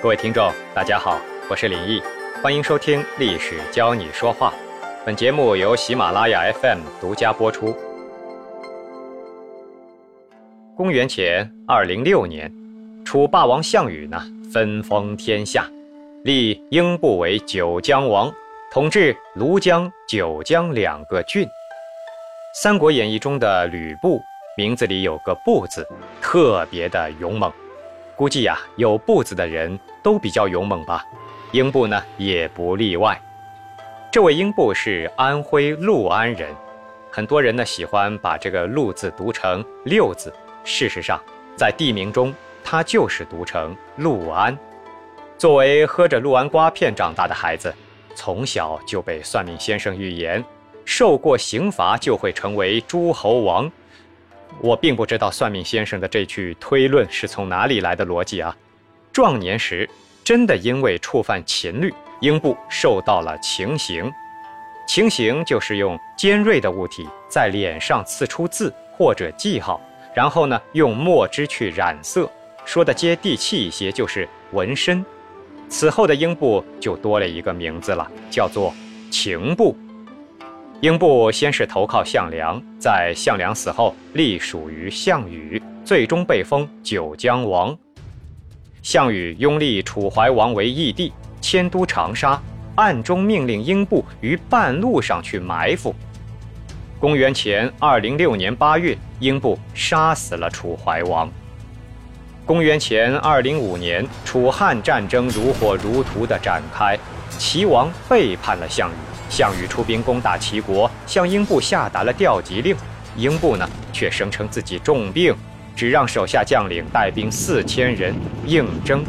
各位听众，大家好，我是林毅，欢迎收听《历史教你说话》。本节目由喜马拉雅 FM 独家播出。公元前二零六年，楚霸王项羽呢分封天下，立英布为九江王，统治庐江、九江两个郡。《三国演义》中的吕布名字里有个“布”字，特别的勇猛。估计呀，有步子的人都比较勇猛吧，英布呢也不例外。这位英布是安徽六安人，很多人呢喜欢把这个“六”字读成“六”字，事实上，在地名中，它就是读成“六安”。作为喝着六安瓜片长大的孩子，从小就被算命先生预言，受过刑罚就会成为诸侯王。我并不知道算命先生的这句推论是从哪里来的逻辑啊！壮年时真的因为触犯秦律，英布受到了情刑。情刑就是用尖锐的物体在脸上刺出字或者记号，然后呢用墨汁去染色，说的接地气一些就是纹身。此后的英布就多了一个名字了，叫做情布。英布先是投靠项梁，在项梁死后隶属于项羽，最终被封九江王。项羽拥立楚怀王为义帝，迁都长沙，暗中命令英布于半路上去埋伏。公元前二零六年八月，英布杀死了楚怀王。公元前二零五年，楚汉战争如火如荼地展开，齐王背叛了项羽。项羽出兵攻打齐国，向英布下达了调集令。英布呢，却声称自己重病，只让手下将领带兵四千人应征。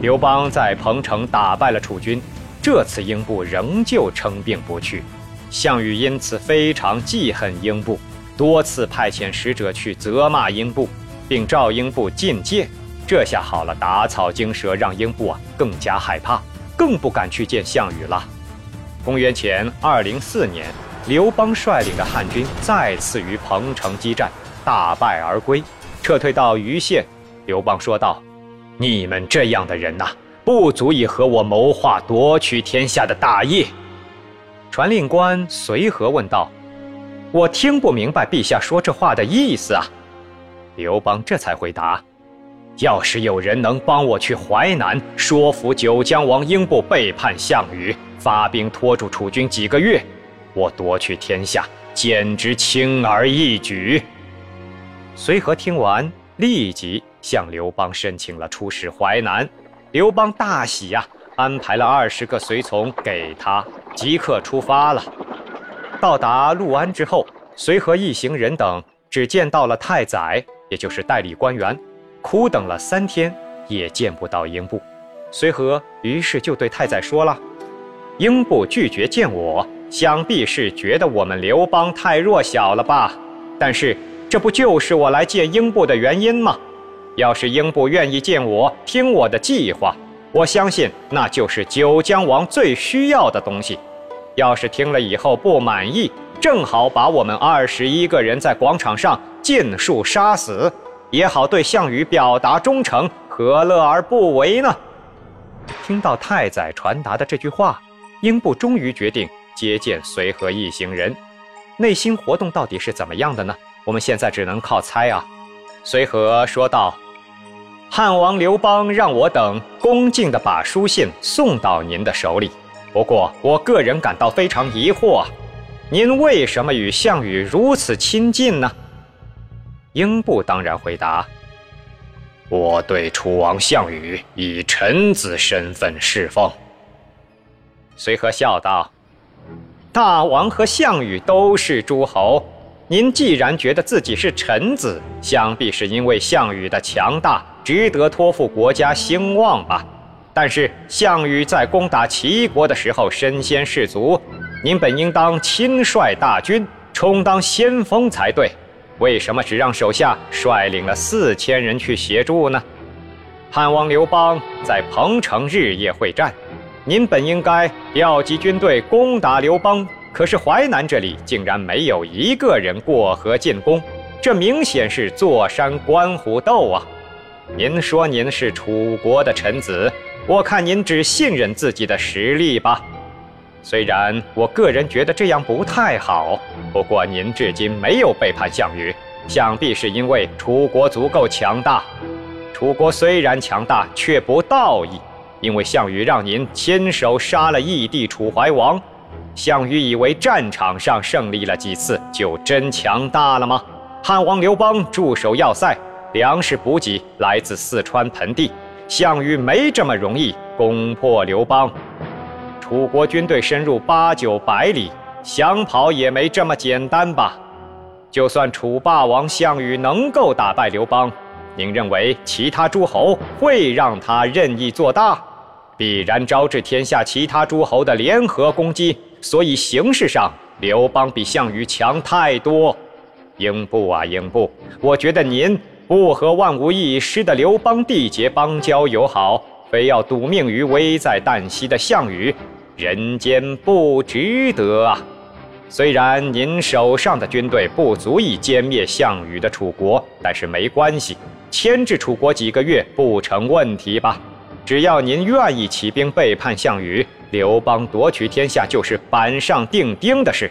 刘邦在彭城打败了楚军，这次英布仍旧称病不去。项羽因此非常记恨英布，多次派遣使者去责骂英布，并召英布觐见。这下好了，打草惊蛇，让英布啊更加害怕，更不敢去见项羽了。公元前二零四年，刘邦率领的汉军再次与彭城激战，大败而归，撤退到虞县。刘邦说道：“你们这样的人呐，不足以和我谋划夺取天下的大业。”传令官随和问道：“我听不明白陛下说这话的意思啊！”刘邦这才回答：“要是有人能帮我去淮南，说服九江王英布背叛项羽。”发兵拖住楚军几个月，我夺取天下简直轻而易举。随和听完，立即向刘邦申请了出使淮南。刘邦大喜呀，安排了二十个随从给他，即刻出发了。到达陆安之后，随和一行人等只见到了太宰，也就是代理官员，苦等了三天也见不到英布。随和于是就对太宰说了。英布拒绝见我，想必是觉得我们刘邦太弱小了吧？但是这不就是我来见英布的原因吗？要是英布愿意见我，听我的计划，我相信那就是九江王最需要的东西。要是听了以后不满意，正好把我们二十一个人在广场上尽数杀死，也好对项羽表达忠诚，何乐而不为呢？听到太宰传达的这句话。英布终于决定接见随和一行人，内心活动到底是怎么样的呢？我们现在只能靠猜啊。随和说道：“汉王刘邦让我等恭敬地把书信送到您的手里，不过我个人感到非常疑惑，您为什么与项羽如此亲近呢？”英布当然回答：“我对楚王项羽以臣子身份侍奉。”随和笑道：“大王和项羽都是诸侯，您既然觉得自己是臣子，想必是因为项羽的强大值得托付国家兴旺吧？但是项羽在攻打齐国的时候身先士卒，您本应当亲率大军充当先锋才对，为什么只让手下率领了四千人去协助呢？汉王刘邦在彭城日夜会战。”您本应该调集军队攻打刘邦，可是淮南这里竟然没有一个人过河进攻，这明显是坐山观虎斗啊！您说您是楚国的臣子，我看您只信任自己的实力吧。虽然我个人觉得这样不太好，不过您至今没有背叛项羽，想必是因为楚国足够强大。楚国虽然强大，却不道义，因为项羽让您亲手杀了义帝楚怀王。项羽以为战场上胜利了几次就真强大了吗？汉王刘邦驻守要塞，粮食补给来自四川盆地，项羽没这么容易攻破刘邦。楚国军队深入八九百里，想跑也没这么简单吧？就算楚霸王项羽能够打败刘邦，您认为其他诸侯会让他任意做大？必然招致天下其他诸侯的联合攻击。所以形势上，刘邦比项羽强太多。英布啊，英布，我觉得您不和万无一失的刘邦缔结邦交友好，非要赌命于危在旦夕的项羽，人间不值得啊！虽然您手上的军队不足以歼灭项羽的楚国，但是没关系，牵制楚国几个月不成问题吧？只要您愿意起兵背叛项羽。刘邦夺取天下就是板上钉钉的事，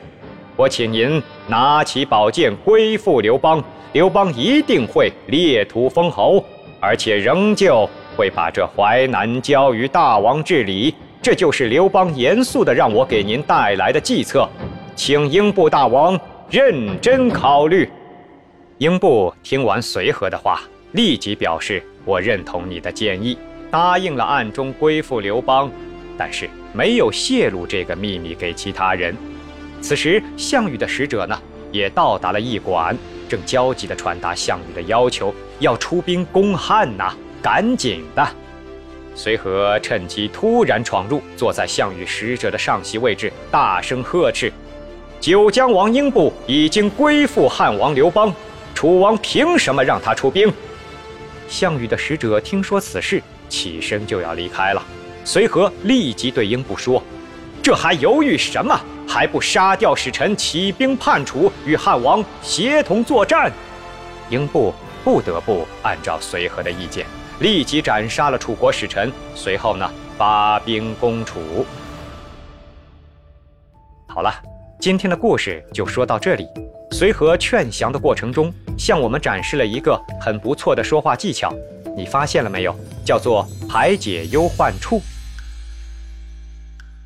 我请您拿起宝剑归附刘邦，刘邦一定会列土封侯，而且仍旧会把这淮南交于大王治理。这就是刘邦严肃的让我给您带来的计策，请英布大王认真考虑。英布听完随和的话，立即表示我认同你的建议，答应了暗中归附刘邦，但是。没有泄露这个秘密给其他人。此时，项羽的使者呢，也到达了驿馆，正焦急地传达项羽的要求，要出兵攻汉呐，赶紧的。随和趁机突然闯入，坐在项羽使者的上席位置，大声呵斥：“九江王英布已经归附汉王刘邦，楚王凭什么让他出兵？”项羽的使者听说此事，起身就要离开了。随和立即对英布说：“这还犹豫什么？还不杀掉使臣，起兵叛楚，与汉王协同作战？”英布不得不按照随和的意见，立即斩杀了楚国使臣，随后呢，发兵攻楚。好了，今天的故事就说到这里。随和劝降的过程中，向我们展示了一个很不错的说话技巧，你发现了没有？叫做排解忧患处。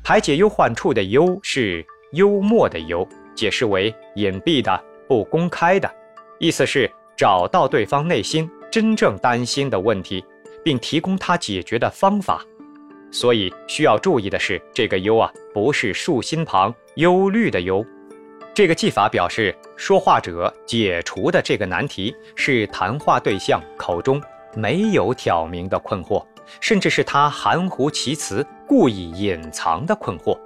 排解忧患处的忧是幽默的幽，解释为隐蔽的、不公开的，意思是找到对方内心真正担心的问题，并提供他解决的方法。所以需要注意的是，这个忧啊，不是竖心旁忧虑的忧。这个技法表示说话者解除的这个难题是谈话对象口中没有挑明的困惑。甚至是他含糊其辞、故意隐藏的困惑。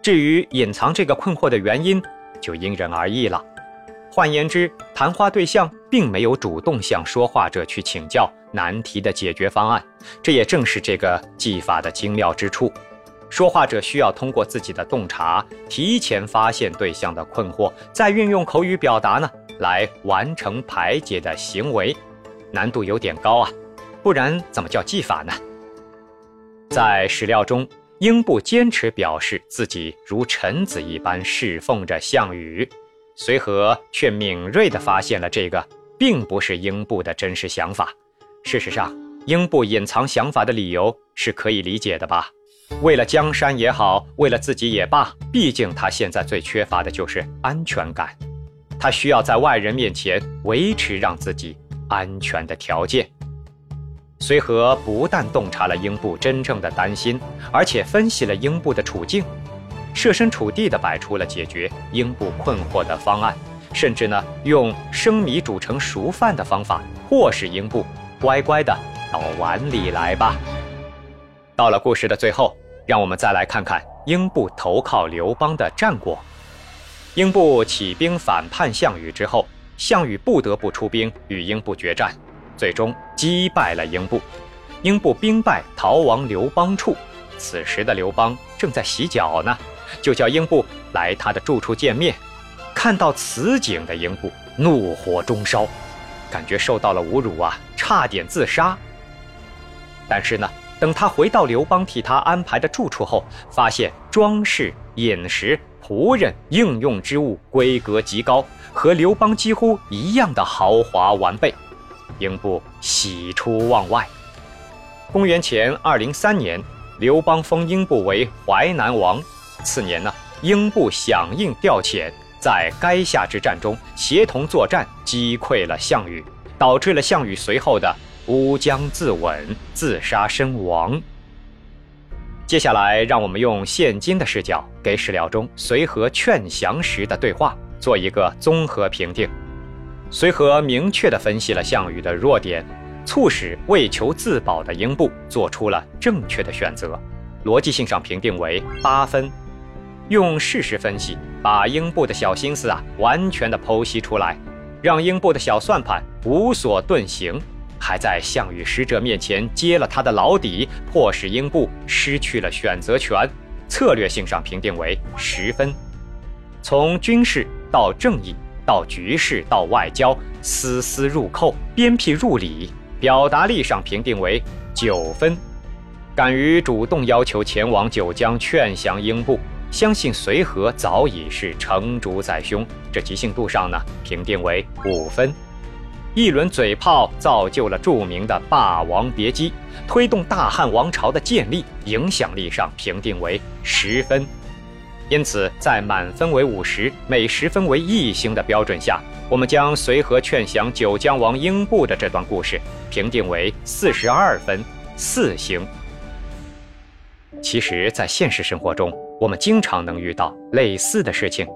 至于隐藏这个困惑的原因，就因人而异了。换言之，谈话对象并没有主动向说话者去请教难题的解决方案。这也正是这个技法的精妙之处。说话者需要通过自己的洞察，提前发现对象的困惑，再运用口语表达呢，来完成排解的行为，难度有点高啊。不然怎么叫技法呢？在史料中，英布坚持表示自己如臣子一般侍奉着项羽，随和却敏锐地发现了这个并不是英布的真实想法。事实上，英布隐藏想法的理由是可以理解的吧？为了江山也好，为了自己也罢，毕竟他现在最缺乏的就是安全感，他需要在外人面前维持让自己安全的条件。随和不但洞察了英布真正的担心，而且分析了英布的处境，设身处地地摆出了解决英布困惑的方案，甚至呢用生米煮成熟饭的方法，迫使英布乖乖的到碗里来吧。到了故事的最后，让我们再来看看英布投靠刘邦的战果。英布起兵反叛项羽之后，项羽不得不出兵与英布决战。最终击败了英布，英布兵败逃亡刘邦处。此时的刘邦正在洗脚呢，就叫英布来他的住处见面。看到此景的英布怒火中烧，感觉受到了侮辱啊，差点自杀。但是呢，等他回到刘邦替他安排的住处后，发现装饰、饮食、仆人、应用之物规格极高，和刘邦几乎一样的豪华完备，英布喜出望外。公元前二零三年，刘邦封英布为淮南王。次年呢，英布响应调遣。在垓下之战中，协同作战，击溃了项羽，导致了项羽随后的乌江自刎、自杀身亡。接下来，让我们用现今的视角，给史料中随和劝降时的对话做一个综合评定。随和明确地分析了项羽的弱点，促使为求自保的英布做出了正确的选择，逻辑性上评定为八分。用事实分析。把英布的小心思啊，完全的剖析出来，让英布的小算盘无所遁形，还在项羽使者面前揭了他的老底，迫使英布失去了选择权。策略性上评定为十分。从军事到正义，到局势到外交，丝丝入扣，鞭辟入里，表达力上评定为九分。敢于主动要求前往九江劝降英布。相信随和早已是成竹在胸，这即兴度上呢，评定为五分。一轮嘴炮造就了著名的《霸王别姬》，推动大汉王朝的建立，影响力上评定为十分。因此，在满分为五十，每十分为一星的标准下，我们将随和劝降九江王英布的这段故事评定为四十二分，四星。其实，在现实生活中，我们经常能遇到类似的事情，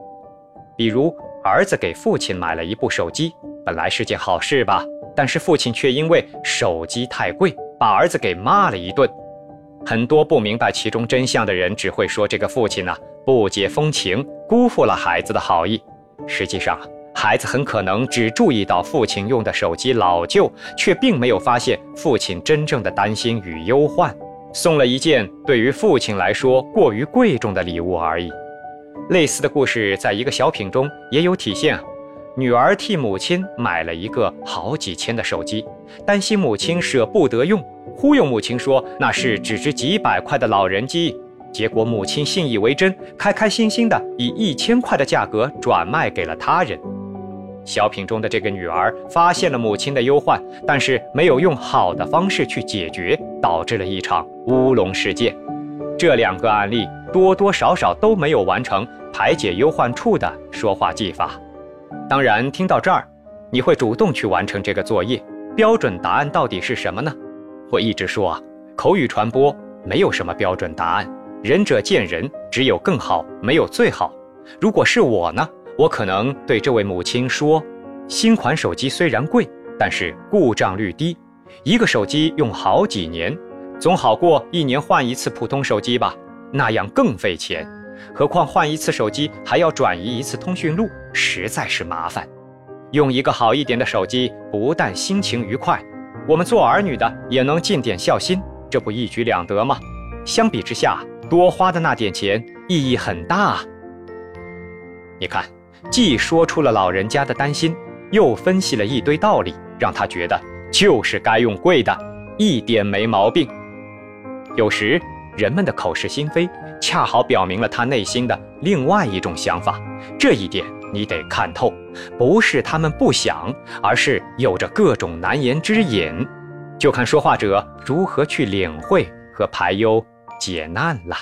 比如儿子给父亲买了一部手机，本来是件好事吧，但是父亲却因为手机太贵，把儿子给骂了一顿。很多不明白其中真相的人，只会说这个父亲呢不解风情，辜负了孩子的好意。实际上，孩子很可能只注意到父亲用的手机老旧，却并没有发现父亲真正的担心与忧患。送了一件对于父亲来说过于贵重的礼物而已。类似的故事在一个小品中也有体现。女儿替母亲买了一个好几千的手机，担心母亲舍不得用，忽悠母亲说那是只值几百块的老人机。结果母亲信以为真，开开心心的以一千块的价格转卖给了他人。小品中的这个女儿发现了母亲的忧患，但是没有用好的方式去解决，导致了一场乌龙事件。这两个案例多多少少都没有完成排解忧患处的说话技法。当然，听到这儿，你会主动去完成这个作业。标准答案到底是什么呢？我一直说啊，口语传播没有什么标准答案，仁者见仁，只有更好，没有最好。如果是我呢？我可能对这位母亲说：“新款手机虽然贵，但是故障率低，一个手机用好几年，总好过一年换一次普通手机吧？那样更费钱，何况换一次手机还要转移一次通讯录，实在是麻烦。用一个好一点的手机，不但心情愉快，我们做儿女的也能尽点孝心，这不一举两得吗？相比之下，多花的那点钱意义很大。你看。”既说出了老人家的担心，又分析了一堆道理，让他觉得就是该用贵的，一点没毛病。有时人们的口是心非，恰好表明了他内心的另外一种想法。这一点你得看透，不是他们不想，而是有着各种难言之隐，就看说话者如何去领会和排忧解难了。